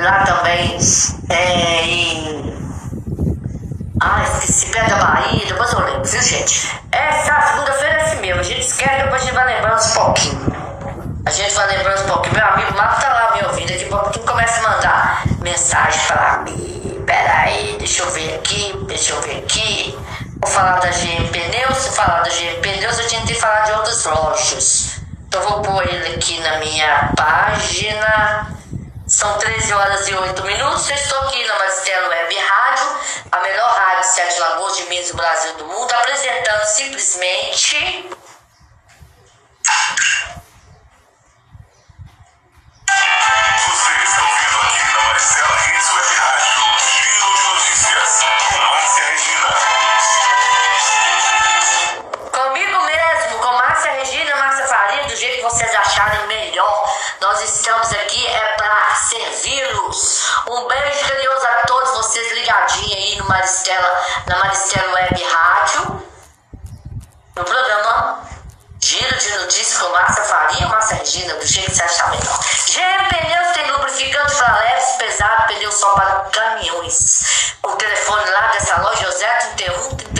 Lá também é, em. Ah, esqueci, perto da Bahia, depois eu lembro, viu gente? Essa segunda-feira é assim mesmo, a gente esquece, depois a gente vai lembrando uns pouquinho. A gente vai lembrando um pouquinho. Meu amigo Marco tá lá me ouvindo, daqui a pouco começa a mandar mensagem pra mim. Pera aí, deixa eu ver aqui, deixa eu ver aqui. Vou falar da GM Pneus, se falar da GM Pneus, eu que falar de outras lojas. Então vou pôr ele aqui na minha página. São 13 horas e 8 minutos. Eu estou aqui na Maristela Web Rádio, a melhor rádio de Sete Lagoas de Minas do Brasil do mundo, apresentando simplesmente. Você está ouvindo aqui na Reis Web Rádio, Giro de Notícias, com Márcia Regina. Comigo mesmo, com Márcia Regina, Márcia Faria, do jeito que vocês acharem melhor. Nós estamos servi-los. Um beijo carinhoso a todos vocês ligadinhos aí no Maristela, na Maristela Web Rádio. No programa Giro de Notícias com Márcia Faria, Márcia Regina, do jeito que você achar melhor. GM Pneus tem lubrificante para leves, pesado, pneu só para caminhões. O telefone lá dessa loja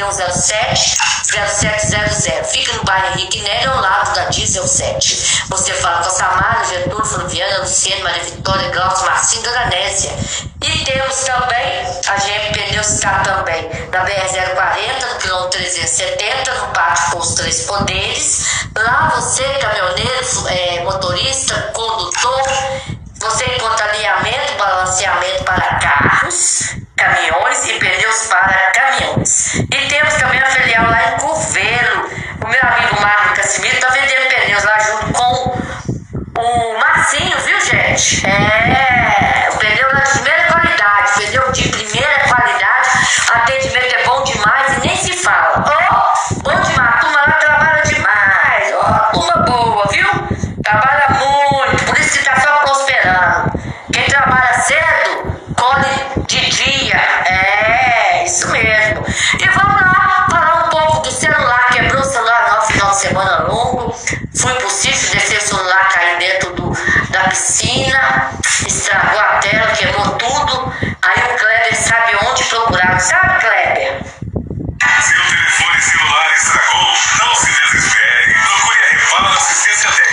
o 031 3107 0700. Fica no bairro Henrique Nélio, ao lado da Diesel 7. Você fala com a Samara, Getúlio, Fluviana, Luciano, Maria Vitória, Glaucio, Marcinho, Dona Nécia. E temos também a GM Pneus está também na BR-040, no quilômetro 370, no Pátio com os Três Poderes. Lá você, caminhoneiro, é, motorista, condutor, você encontra alinhamento, balanceamento para carros, caminhões e pneus para caminhões. E temos também a filial lá em Curvelo. O meu amigo Marco Casimiro está vendendo pneus lá junto com o Marcinho, viu gente? É, o pneu da primeira qualidade, pneu de primeira qualidade, atendimento é bom demais e nem se fala. Ó, bom demais, a turma lá trabalha demais, ó, turma boa, viu? Trabalha muito, por isso que tá só prosperando. Quem trabalha cedo, colhe de dia, é, isso mesmo. E vamos lá falar um pouco do celular, quebrou o celular no final de semana longo, pro sítio, descer o celular, cair dentro do, da piscina, estragou a tela, queimou tudo. Aí o Kleber sabe onde procurar, sabe Kleber? Seu telefone celular estragou? Não se desespere. Procure a Assistência Técnica.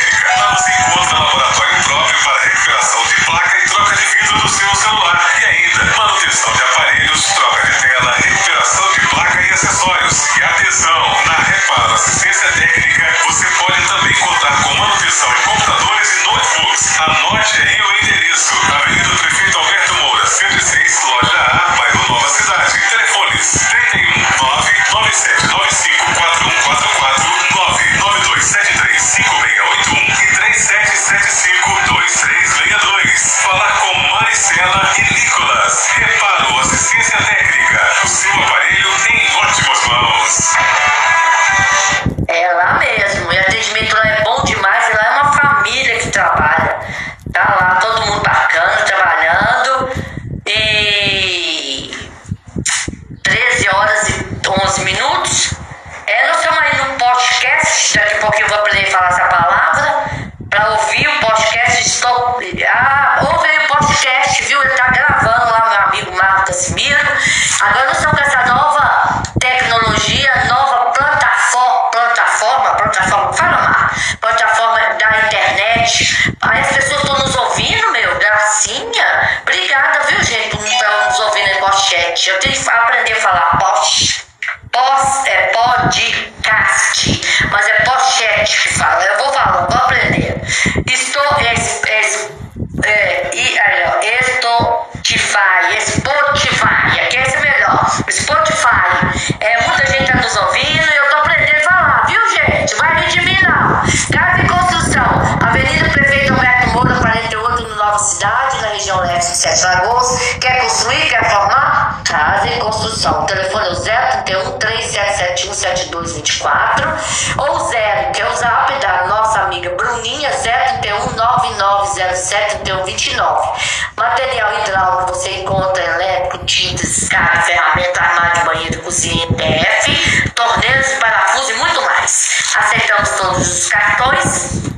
É, muita gente tá nos ouvindo e eu tô aprendendo a falar, viu, gente? Vai vir de mim, não. Casa em construção, Avenida Prefeito Alberto Moura, 48, no Nova Cidade, na região leste de Sete Lagoas. Quer construir, quer formar? Casa em construção. O telefone é o 031 3771 7224 ou 0, que é o zap da nossa amiga Bruninha, 031 9907 3129. Material hidráulico você encontra elétrico, tintas, escape, ferramenta, armário de banheiro, cozinha, TF, torneiras, parafusos e muito mais. Aceitamos todos os cartões.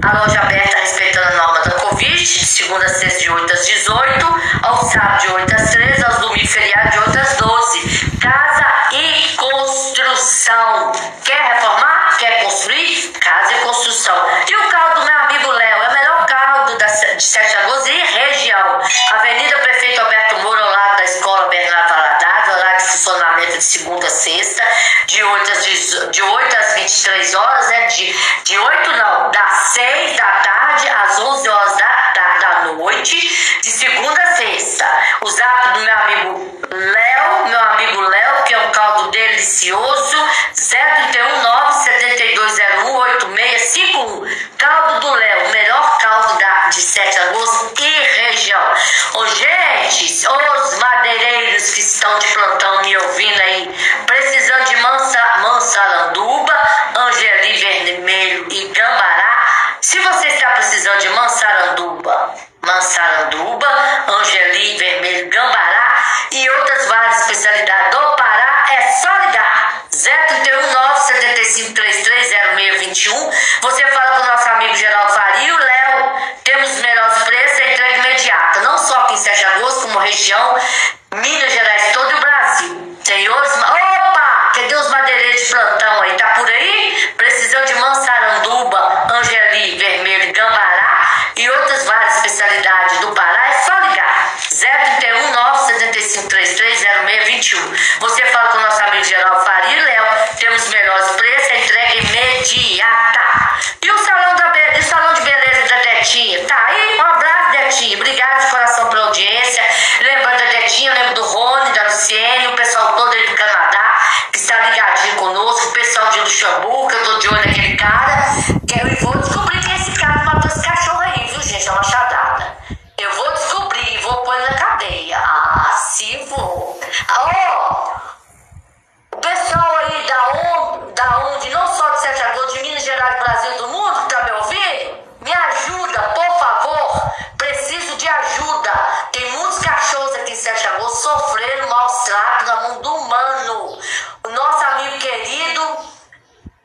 A loja aberta respeitando a norma da Covid segunda a sexta de 8 às 18, ao sábado de 8 às 13, aos domingos feriado de 8 às 12. Casa e construção. Quer reformar? Quer construir? Casa e construção. E o carro do meu amigo Léo? É o melhor carro de Sete Lagoas e região. Avenida Prefeito Alberto Moura, de segunda a sexta, de 8 às, de 8 às 23 horas, né? De, de 8 não, das 6 da tarde às 11 horas da, da, da noite, de segunda a sexta. O zap do meu amigo Léo, meu amigo Léo, que é um caldo delicioso, 031 97201 8651. Caldo do Léo, melhor caldo da, de Sete Lagoas e região. Ô, gente, estão de plantão me ouvindo aí, precisando de mansa, mansaranduba, angeli vermelho e gambará. Se você está precisando de mansaranduba, mansaranduba, angeli vermelho, gambará e outras várias especialidades do Pará, é só ligar. 031 975 330621. Você fala com o nosso amigo Geraldo Faria, o Léo. Temos os imediata. Não só aqui em Sete Agosto, como região, Minas Gerais, todo o Brasil. Senhores, opa! Cadê os madeireiros de plantão aí? Tá por aí? Precisando de mansaranduba, angeli, vermelho, gambará e outras várias especialidades do Pará, é só ligar. 031 975 330621. Você fala com o nosso amigo Geraldo Faria e Léo. Temos os melhores preços, a entrega imediata. E o salão, da o salão de beleza da Detinha? Tá aí? Detinha. Obrigado de coração pela audiência. Lembrando da Detinha, eu lembro do Rony, da Luciene, o pessoal todo aí do Canadá, que está ligadinho conosco, o pessoal de Luxemburgo, que eu tô de olho naquele cara. Que eu vou descobrir que esse cara matou esse cachorro aí, viu, gente? É uma chadada. Eu vou descobrir e vou pôr na cadeia. Ah, se vou. Ó, o pessoal aí da onde, da onde, não só de Sete Lagoas, de Minas Gerais, Brasil, do mundo, que tá me ouvindo? Me ajuda, por favor. Preciso de ajuda. Tem muitos cachorros aqui em Sete Lagoas sofrendo maus tratos na mão do humano. O nosso amigo querido,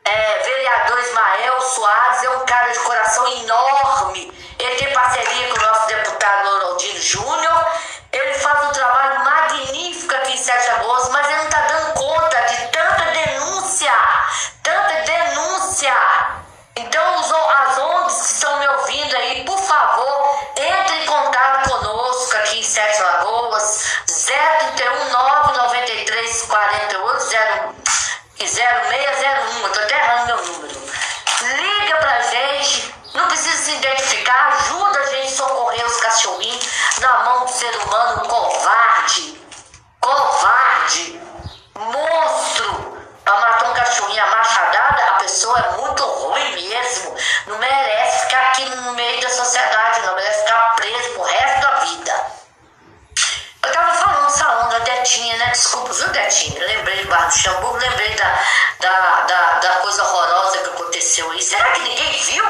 é, vereador Ismael Soares, é um cara de coração enorme. Ele tem parceria com o nosso deputado Loraldino Júnior. Ele faz um trabalho magnífico aqui em Sete Lagoas, mas ele não está dando 031 993 48 0601. Eu tô até errando meu número. Liga pra gente, não precisa se identificar, ajuda a gente a socorrer os cachorrinhos na mão do ser humano covarde. Covarde. Monstro. Pra matar um cachorrinho a machadada, a pessoa é muito ruim mesmo. Não merece ficar aqui no meio da sociedade, não. Merece ficar preso pro resto da vida. Eu tava falando dessa onda, Detinha, né? Desculpa, viu, Detinha? Lembrei de Barra do Xambu, lembrei da, da, da, da coisa horrorosa que aconteceu aí. Será que ninguém viu?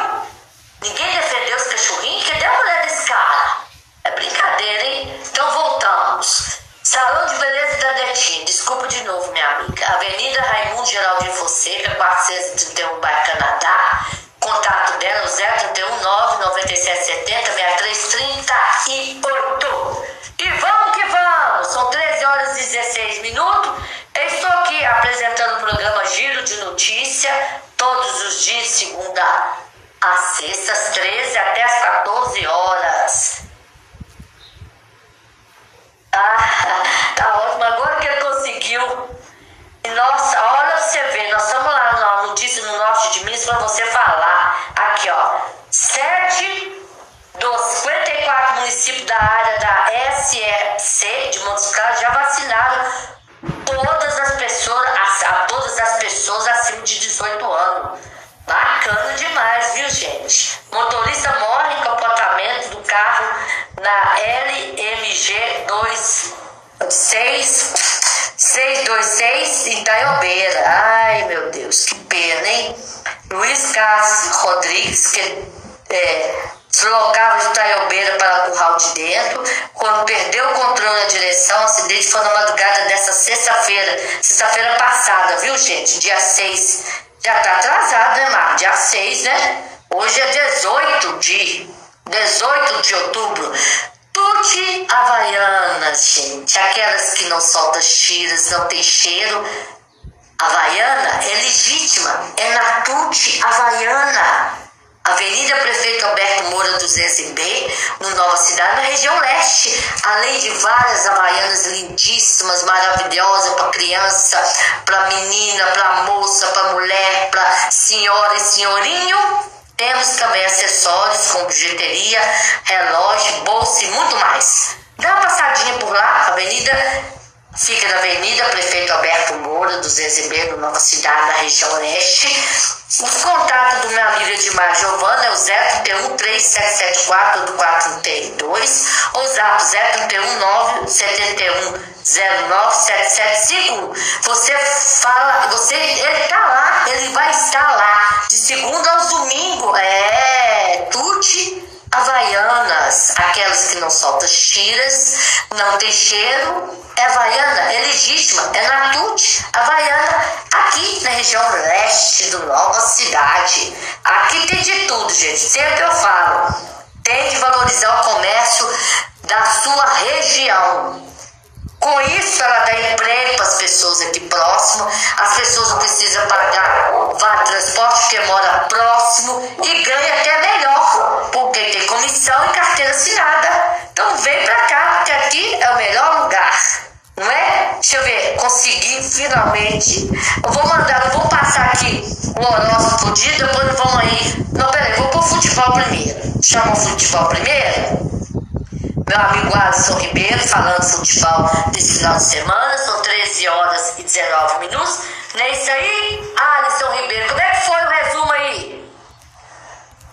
Ninguém defendeu os cachorrinhos? Cadê a mulher desse cara? É brincadeira, hein? Então voltamos. Salão de Beleza da Detinha, desculpa de novo, minha amiga. Avenida Raimundo Geraldinho Fonseca, 431 Bairro Canadá. Contato dela, 031 99770 6338. E vamos que vamos! São 13 horas e 16 minutos. Eu estou aqui apresentando o programa Giro de Notícia, todos os dias, segunda a sexta, às 13 até às 14 horas. de mim para você falar. Aqui, ó. Sete dos 54 municípios da área da SEC de Montes Claros já vacinaram todas as pessoas, a, a todas as pessoas acima de 18 anos. Bacana demais, viu, gente? Motorista morre em capotamento do carro na LMG 26 626 Itaiobeira. Então é Ai, meu Deus, que pena, hein? Luiz Cássio Rodrigues, que é, deslocava de Itaiobeira para Curral de Dentro, quando perdeu o controle da direção, o acidente foi na madrugada dessa sexta-feira, sexta-feira passada, viu, gente? Dia 6. Já tá atrasado, né, Mar? Dia 6, né? Hoje é 18 de 18 de outubro Tuti Havaianas, gente. Aquelas que não soltam tiras, não tem cheiro. Havaiana é legítima. É na Tuti Havaiana. Avenida Prefeito Alberto Moura 200B, no Nova Cidade, na região leste, além de várias havaianas lindíssimas, maravilhosas para criança, para menina, para moça, para mulher, para senhora e senhorinho. Temos também acessórios como bijuteria, relógio, bolsa e muito mais. Dá uma passadinha por lá, Avenida Fica na Avenida Prefeito Alberto Moura, 200B, no Nova Cidade, na região leste. O contato do meu amigo Edmar Giovana é o 031 3774 432 ou zap 031 971 097751. Você fala, você, ele tá lá, ele vai estar lá, de segunda aos domingo. É, Tuti Havaianas, aquelas que não soltam tiras, não tem cheiro, é havaiana, é legítima, é natute, havaiana, aqui na região leste do Nova Cidade. Aqui tem de tudo, gente, sempre eu falo. Tem de valorizar o comércio da sua região. Com isso, ela dá emprego para as pessoas aqui próximo. As pessoas não precisam pagar vale transporte porque mora próximo e ganha até melhor, porque tem comissão e carteira assinada. Então vem para cá, porque aqui é o melhor lugar. Não é? Deixa eu ver, consegui finalmente. Eu vou mandar, eu vou passar aqui o horóscopo do dia, depois vamos aí. Não, peraí, vou pôr futebol primeiro. Chama o futebol primeiro meu amigo Alisson Ribeiro falando futebol desse final de semana, são 13 horas e 19 minutos. Não é isso aí? Alisson Ribeiro, como é que foi o resumo aí?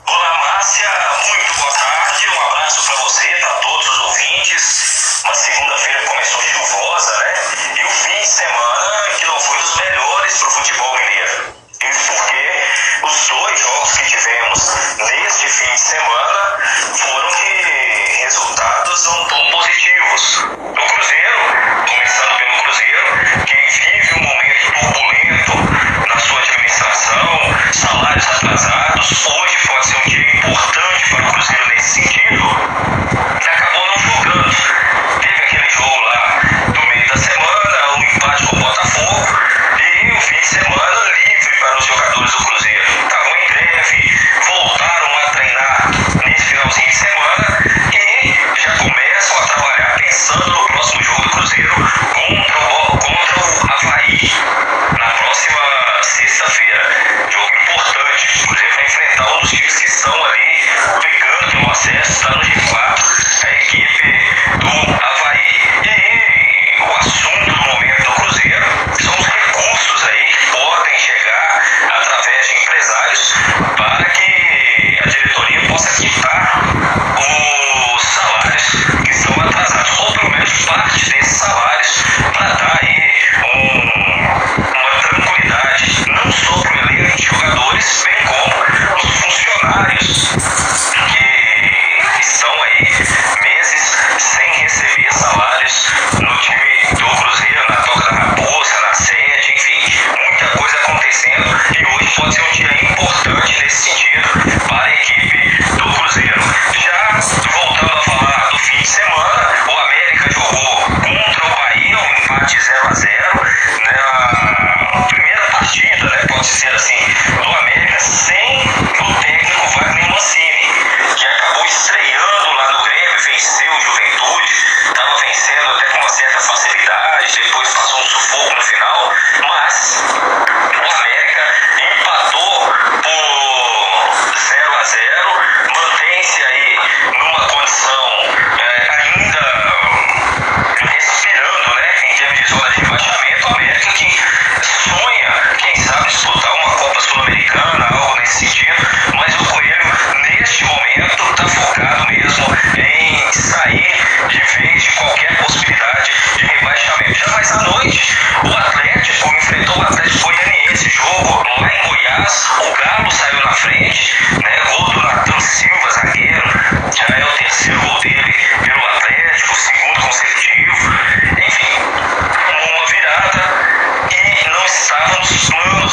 Olá, Márcia, muito boa tarde, um abraço para você, para todos os ouvintes. Uma segunda-feira começou chuvosa, né? E o fim de semana que não foi dos melhores para o futebol mineiro. Isso porque os dois jogos que tivemos neste fim de semana foram de resultados não tão positivos. O Cruzeiro, começando pelo Cruzeiro, que vive um momento turbulento na sua administração, salários atrasados, hoje pode ser um dia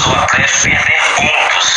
pessoa prefere ter contos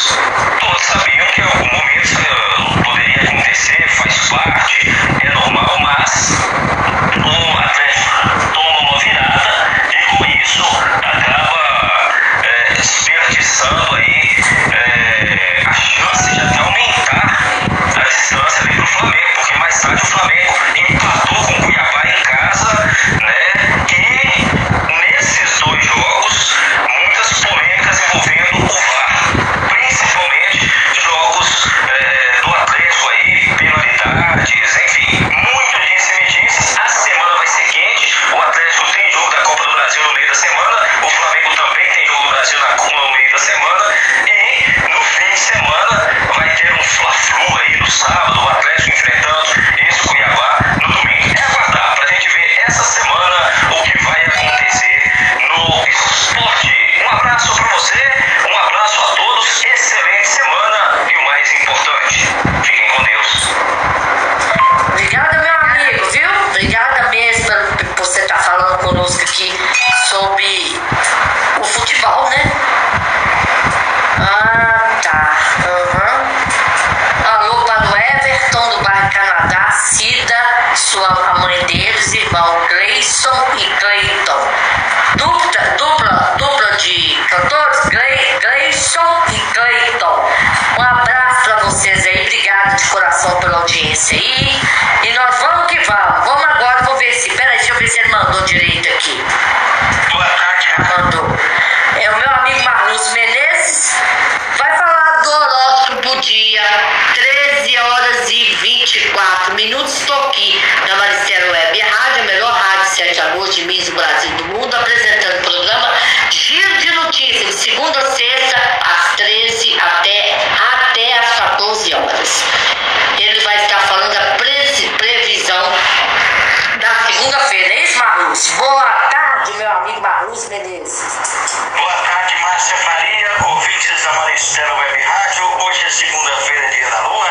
Segunda-feira, dia da lua.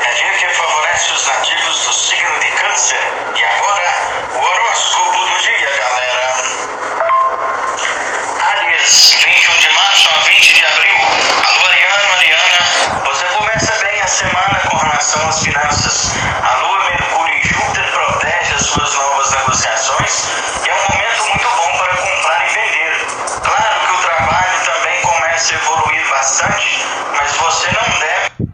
É dia que favorece os nativos do signo de câncer. E agora, o horóscopo do dia, galera. Áries, 21 de março a 20 de abril. Alô, Ariana. Você começa bem a semana com relação às finanças. A lua, Mercúrio e Júpiter protege as suas novas negociações e é um momento muito bom para comprar a evoluir bastante, mas você não deve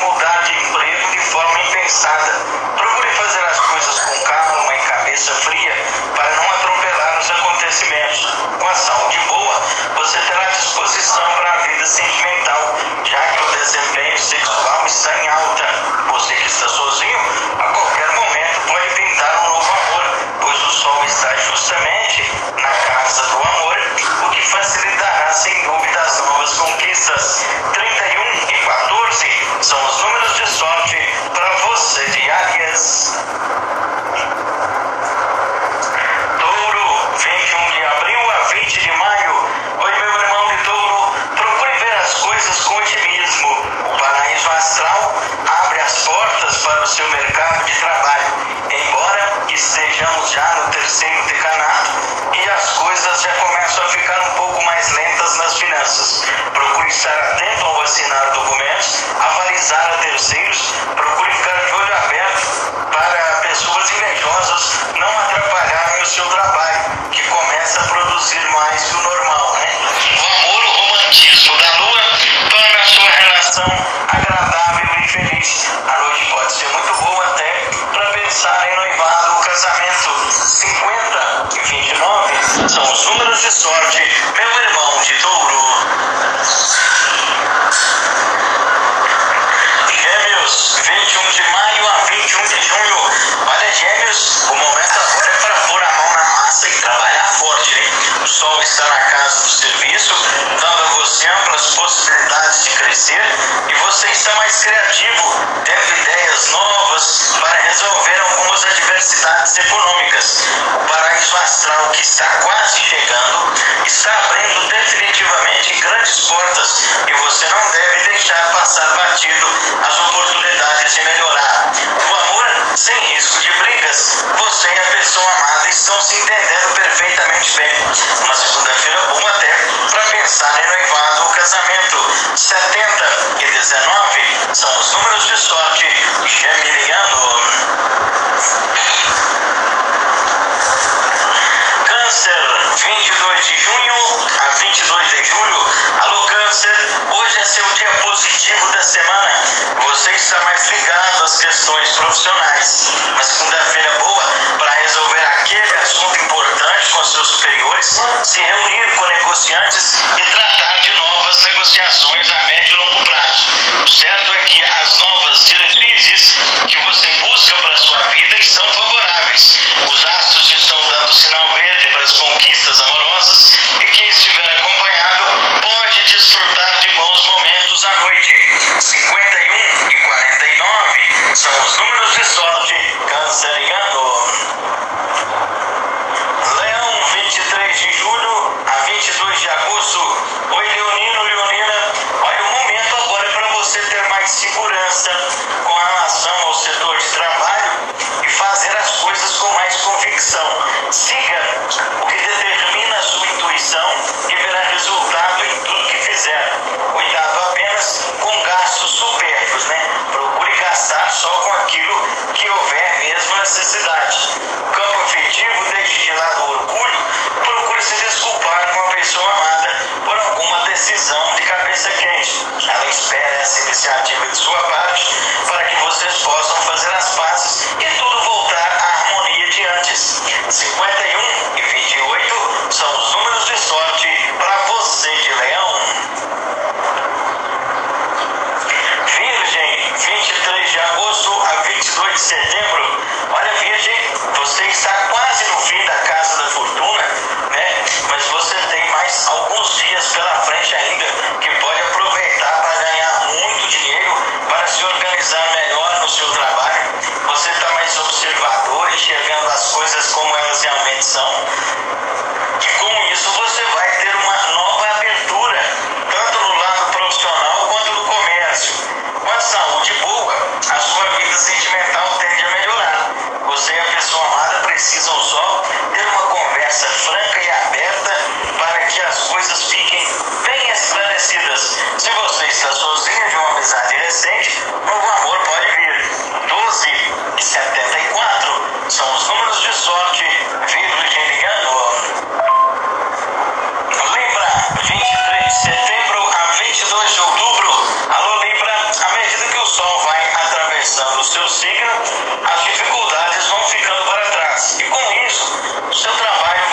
mudar de emprego de forma impensada. Procure fazer as coisas com calma e cabeça fria para não atropelar os acontecimentos. Com a saúde boa, você terá disposição para a vida sentimental, já que o desempenho sexual está em alta. Você que está sozinho, a qualquer momento pode pintar um novo amor, pois o sol está justamente facilitará sem dúvida as novas conquistas. 31 e 14 são os números de sorte para você de Águias. Touro, 21 de abril a 20 de maio. Oi, meu irmão de touro, procure ver as coisas com otimismo. O paraíso astral abre as portas para o seu mercado de trabalho. Estejamos já no terceiro decanato e as coisas já começam a ficar um pouco mais lentas nas finanças. Procure estar atento ao assinar documentos, avalizar a terceiros, procure ficar de olho aberto para pessoas invejosas não atrapalharem o seu trabalho, que começa a produzir mais que o normal, né? O amor, o romantismo da lua torna a sua relação agradável e feliz. A noite pode ser muito boa até para pensar em noivado ou casamento. 50 e 29 são os números de sorte, meu irmão de touro. Gêmeos, 21 de maio a 21 de junho. Olha, Gêmeos, o momento agora é para pôr a mão na massa e trabalhar forte, hein? O sol está na casa do serviço, dando a você amplas possibilidades de crescer e você está mais criativo, tendo ideias novas para resolver algumas adversidades econômicas. O paraíso astral que está quase chegando está abrindo definitivamente grandes portas e você não deve deixar passar batido as oportunidades de melhorar. O amor, sem risco de brigas, você e a pessoa amada estão se entendendo perfeitamente bem. Uma segunda-feira boa até para pensar em noivado ou casamento. 70 e 19 são os números de sorte geminiano. Câncer, 22 de junho a 22 de julho. Câncer, hoje é seu dia positivo da semana. Você está mais ligado às questões profissionais. Uma segunda-feira boa para resolver aquele assunto importante com seus superiores, se reunir com negociantes e tratar de novas negociações a médio e longo prazo. O certo é que as novas diretrizes que você busca para a sua vida estão favoráveis. Os astros estão dando sinal verde para as conquistas amorosas e quem estiver acompanhado pode desfrutar de bons momentos à noite. 51 e 49 são os números de sorte ligando. Leão, 23 de julho a 22 de agosto. Oi, Leonino, Leonina. Olha, o momento agora é para você ter mais segurança com relação ao setor de trabalho e fazer as coisas com mais convicção. Siga o que determina a sua intuição e verá resultados zero, cuidado apenas com gastos supérfluos, né? Procure gastar só com aquilo que houver mesmo necessidade. O campo afetivo, deixe de lado o orgulho, procure se desculpar com a pessoa amada por alguma decisão de cabeça quente. Ela espera essa iniciativa de sua parte para que vocês possam fazer as pazes e tudo voltar à harmonia antes 51 e 28 são os números de sorte para você de leão. Virgem, 23 de agosto 18 de setembro, olha, Virgem, você está quase no fim da Casa da Fortuna, né? Mas você tem mais alguns dias pela frente ainda que pode aproveitar para ganhar muito dinheiro, para se organizar melhor no seu trabalho. Você está mais observador, enxergando as coisas como elas realmente são. E com isso você vai ter uma nova abertura, tanto no lado profissional quanto no comércio, com a saúde precisam só ter uma conversa franca e aberta para que as coisas fiquem bem esclarecidas. Se você está sozinho de uma amizade recente, novo amor pode vir. 12 e 74 são os números de sorte, Virgem ligando. Lembra, 23 de setembro a 22 de outubro. Alô, Libra, à medida que o Sol vai atravessando o seu signo, as dificuldades vão ficando para e, com isso, o seu trabalho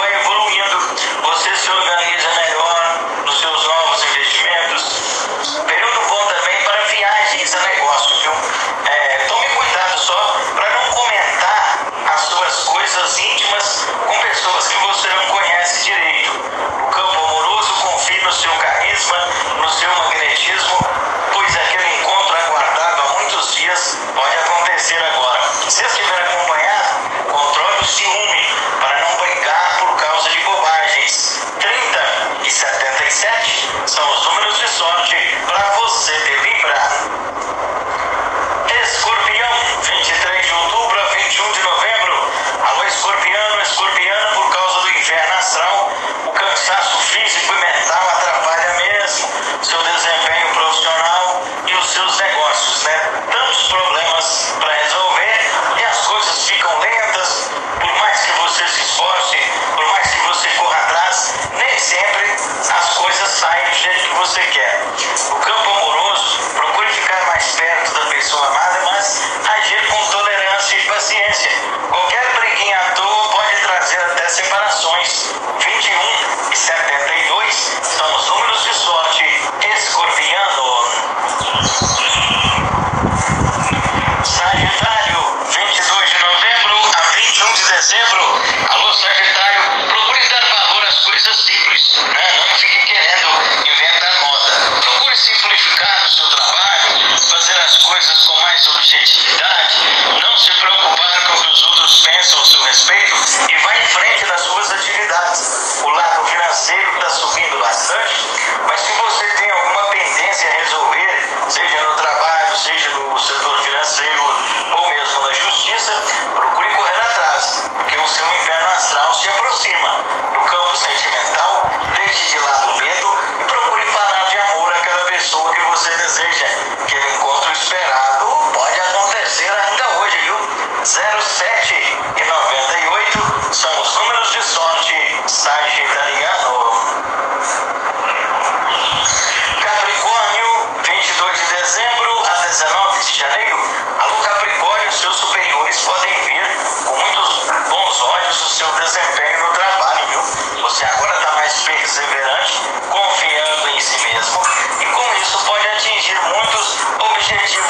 change your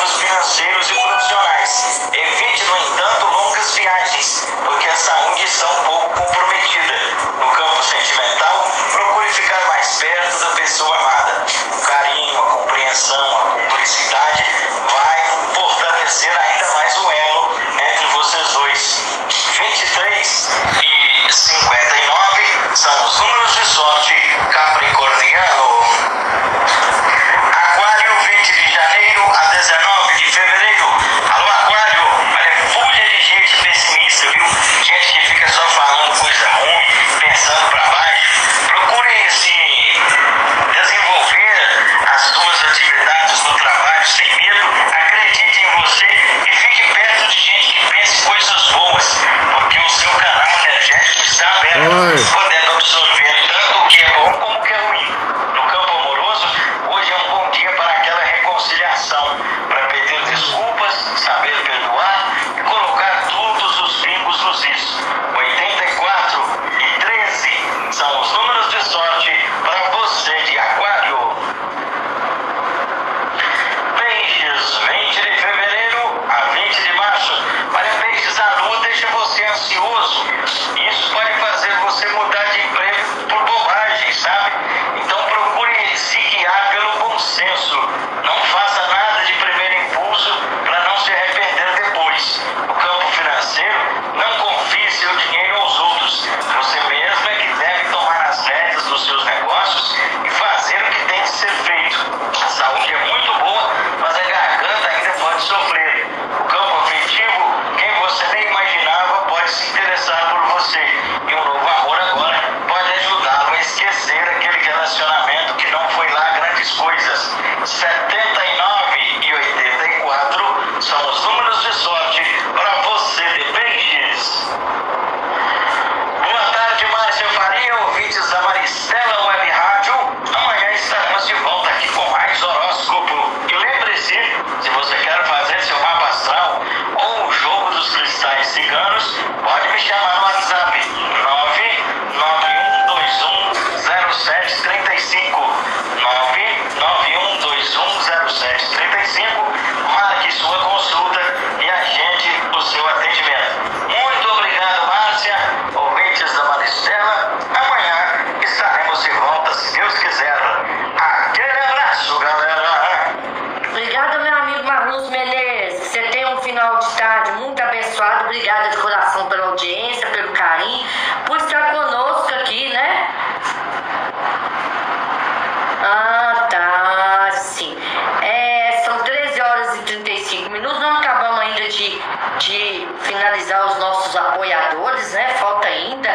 não acabamos ainda de, de finalizar os nossos apoiadores, né? Falta ainda.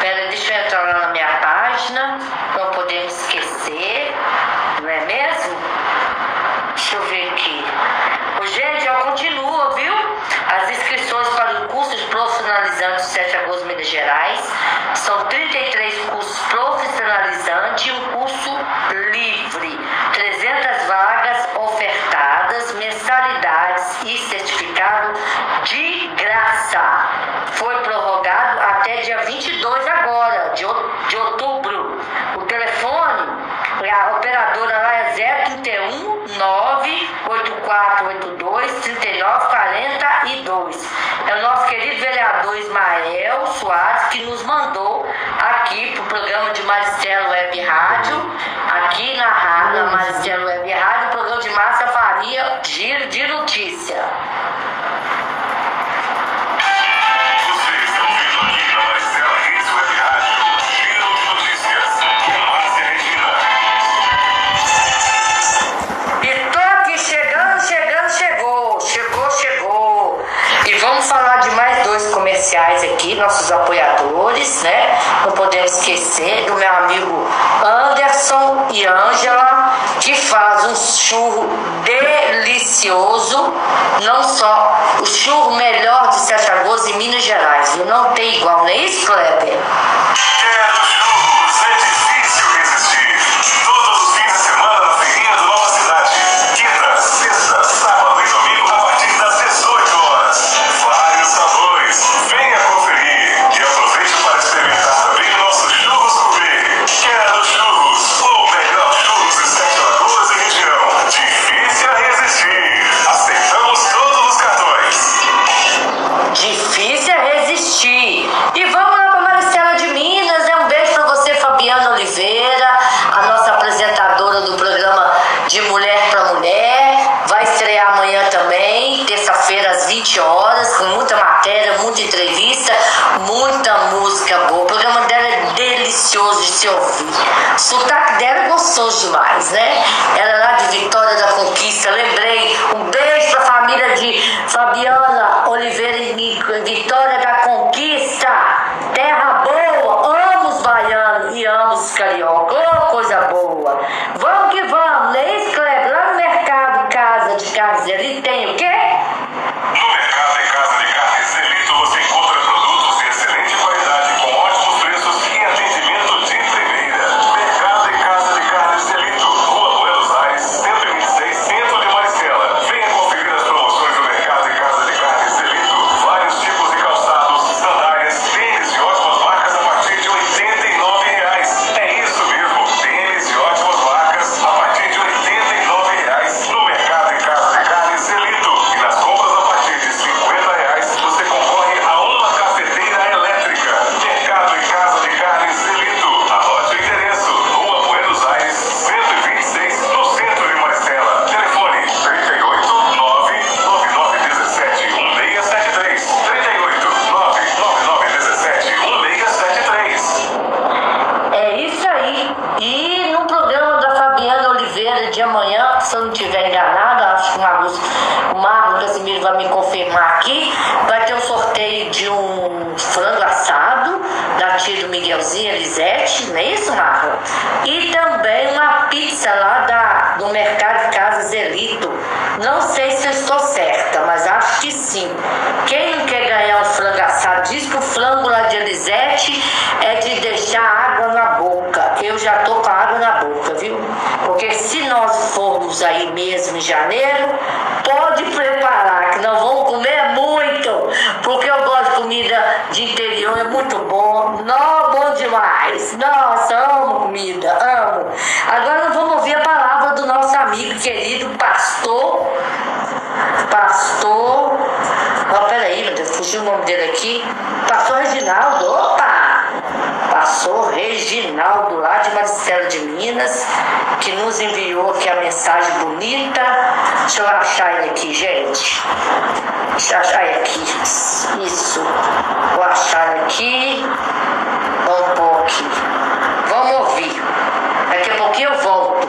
Pera, deixa eu entrar lá na minha página, não podemos esquecer, não é mesmo? Deixa eu ver aqui. Gente, ó, continua, viu? As inscrições para os cursos profissionalizantes 7 de agosto, Minas Gerais. São 33 cursos profissionalizantes e um curso livre. 300 vagas ofertadas, mensalidade e certificado de graça. Foi prorrogado até dia 22 agora, de, de outubro. O telefone é, a operadora lá é 031 98482 3942. É o nosso querido vereador Ismael Soares que nos mandou aqui para o programa de Maricelo Web Rádio, aqui na Rádio Maricelo Web Rádio, o programa de Márcia Faria, Giro de Notícia. aqui, nossos apoiadores, né? Não podemos esquecer do meu amigo Anderson e Ângela, que faz um churro delicioso, não só o churro melhor de Sete Lagoas e Minas Gerais. Não tem igual, nem é isso, Kleber? É. de se ouvir. O sotaque dela é gostoso demais, né? Ela é lá de Vitória da Conquista, lembrei. Um beijo pra família de Fabiana Oliveira e Vitória da Conquista. Terra boa, amo os baianos e amo os cariocas. Oh, coisa boa. Vamos que vamos, né? Leis Kleber, lá no mercado, casa de carnes, ele tem o quê? Fugiu o nome dele aqui. Pastor Reginaldo. Opa! Pastor Reginaldo, lá de Maricela de Minas, que nos enviou aqui a mensagem bonita. Deixa eu achar ele aqui, gente. Deixa eu achar ele aqui. Isso. Vou achar ele aqui. Vamos pôr aqui. Vamos ouvir. Daqui a pouquinho eu volto.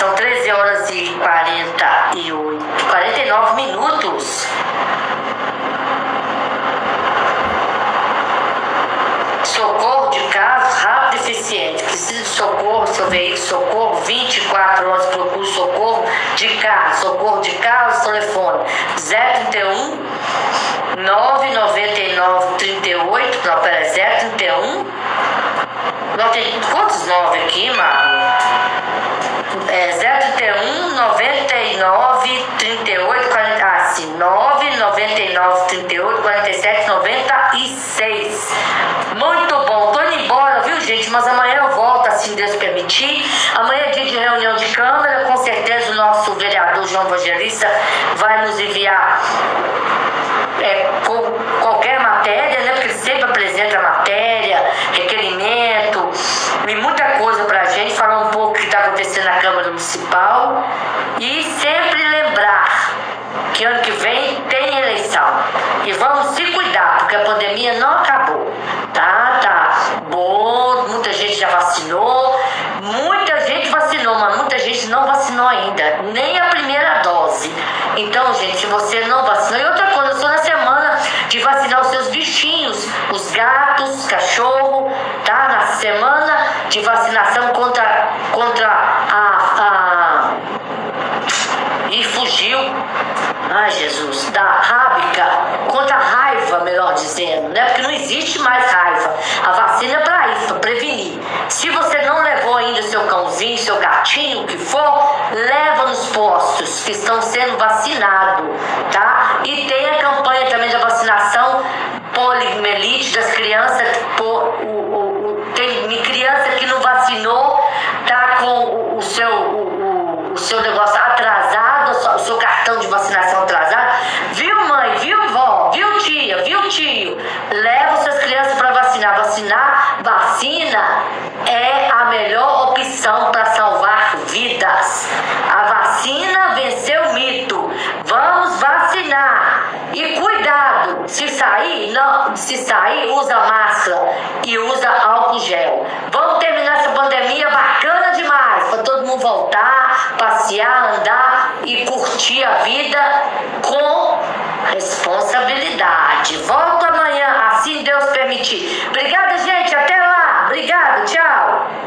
São 13 horas e 48, 49 minutos. Socorro de carros rápido e eficiente. Preciso de socorro, seu veículo, socorro, 24 horas procuro socorro de carro, socorro de carros, telefone 031 999 38, não, pera, 031 não tem quantos nove aqui, Marlon? É 031 99 38 40, ah, sim, 9 99 38 47 96. Muito bom, tô indo embora, viu, gente? Mas amanhã eu volto, assim Deus permitir. Amanhã é dia de reunião de Câmara, com certeza o nosso vereador João Evangelista vai nos enviar é, qualquer matéria, né? Porque ele sempre apresenta matéria, requerimento e muita coisa pra gente, falar um pouco acontecendo na Câmara Municipal e sempre lembrar que ano que vem tem eleição. E vamos se cuidar, porque a pandemia não acabou. Tá, tá. Bom, muita gente já vacinou, muita gente vacinou, mas muita gente não vacinou ainda, nem a primeira dose. Então, gente, se você não vacinou, e outra coisa, eu estou na semana de vacinar os seus bichinhos, os gatos, cachorro, tá? Na semana de vacinação contra, contra a, a e fugiu, ai Jesus, da rábica, contra a raiva, melhor dizendo, né? Porque não existe mais raiva. A vacina é para isso, para prevenir. Se você não levou ainda seu cãozinho, seu gatinho, o que for, leva nos postos que estão sendo vacinados, tá? E tem a campanha também da vacinação poliomielite das crianças, por, o, o, tem criança que não vacinou, tá com o, o seu, o, o seu negócio atrasado, o seu cartão vacinação atrasado. Viu, mãe? Viu, vó? Viu, tia? Viu, tio? Leva suas crianças para vacinar. Vacinar, vacina é a melhor opção para salvar vidas. A vacina venceu o mito. Vamos vacinar. E cuidado, se sair, não, se sair, usa máscara e usa álcool gel. Vamos terminar essa pandemia bacana demais para todo mundo voltar, passear, andar e curtir a vida com responsabilidade. Volto amanhã, assim Deus permitir. Obrigada, gente. Até lá. Obrigada. Tchau.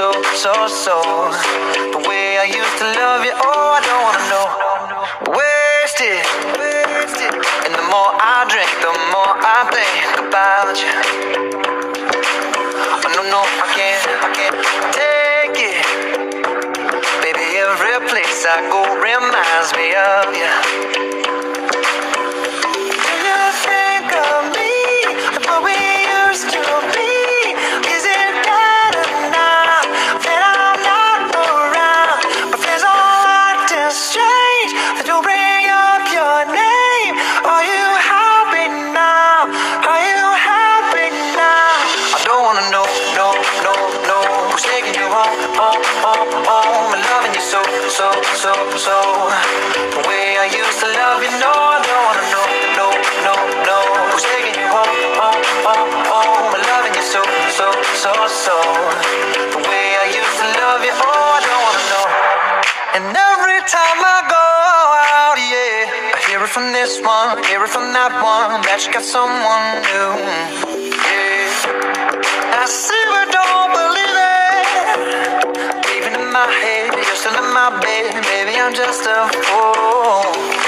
so, so, so. The way I used to love you, oh, I don't wanna know. I drink, the more I think about you. Oh, no, no, I can't, I can't take it. Baby, every place I go reminds me of you. This one, hear it from that one, that you got someone new. Yeah, I see but don't believe it. Even in my head, you're still in my bed, maybe I'm just a fool.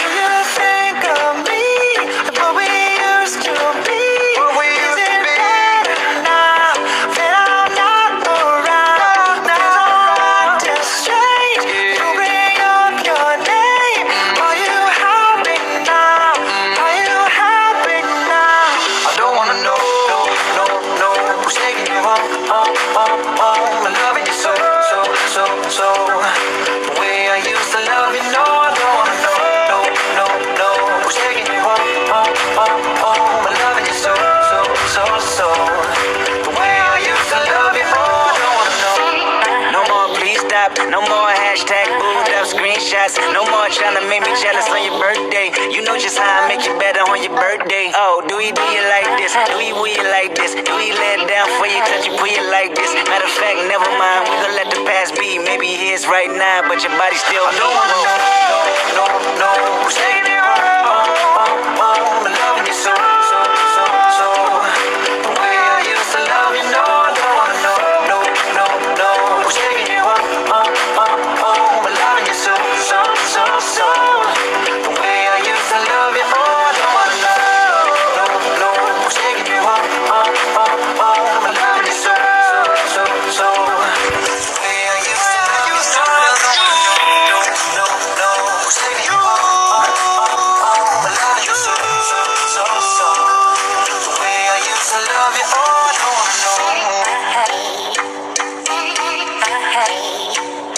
Jealous on your birthday. You know just how I make you better on your birthday. Oh, do we do you like this? Do we will you like this? Do we let down for you, touch you, put you like this? Matter of fact, never mind. We gonna let the past be. Maybe here's right now, but your body still I don't wanna know, no, no, who's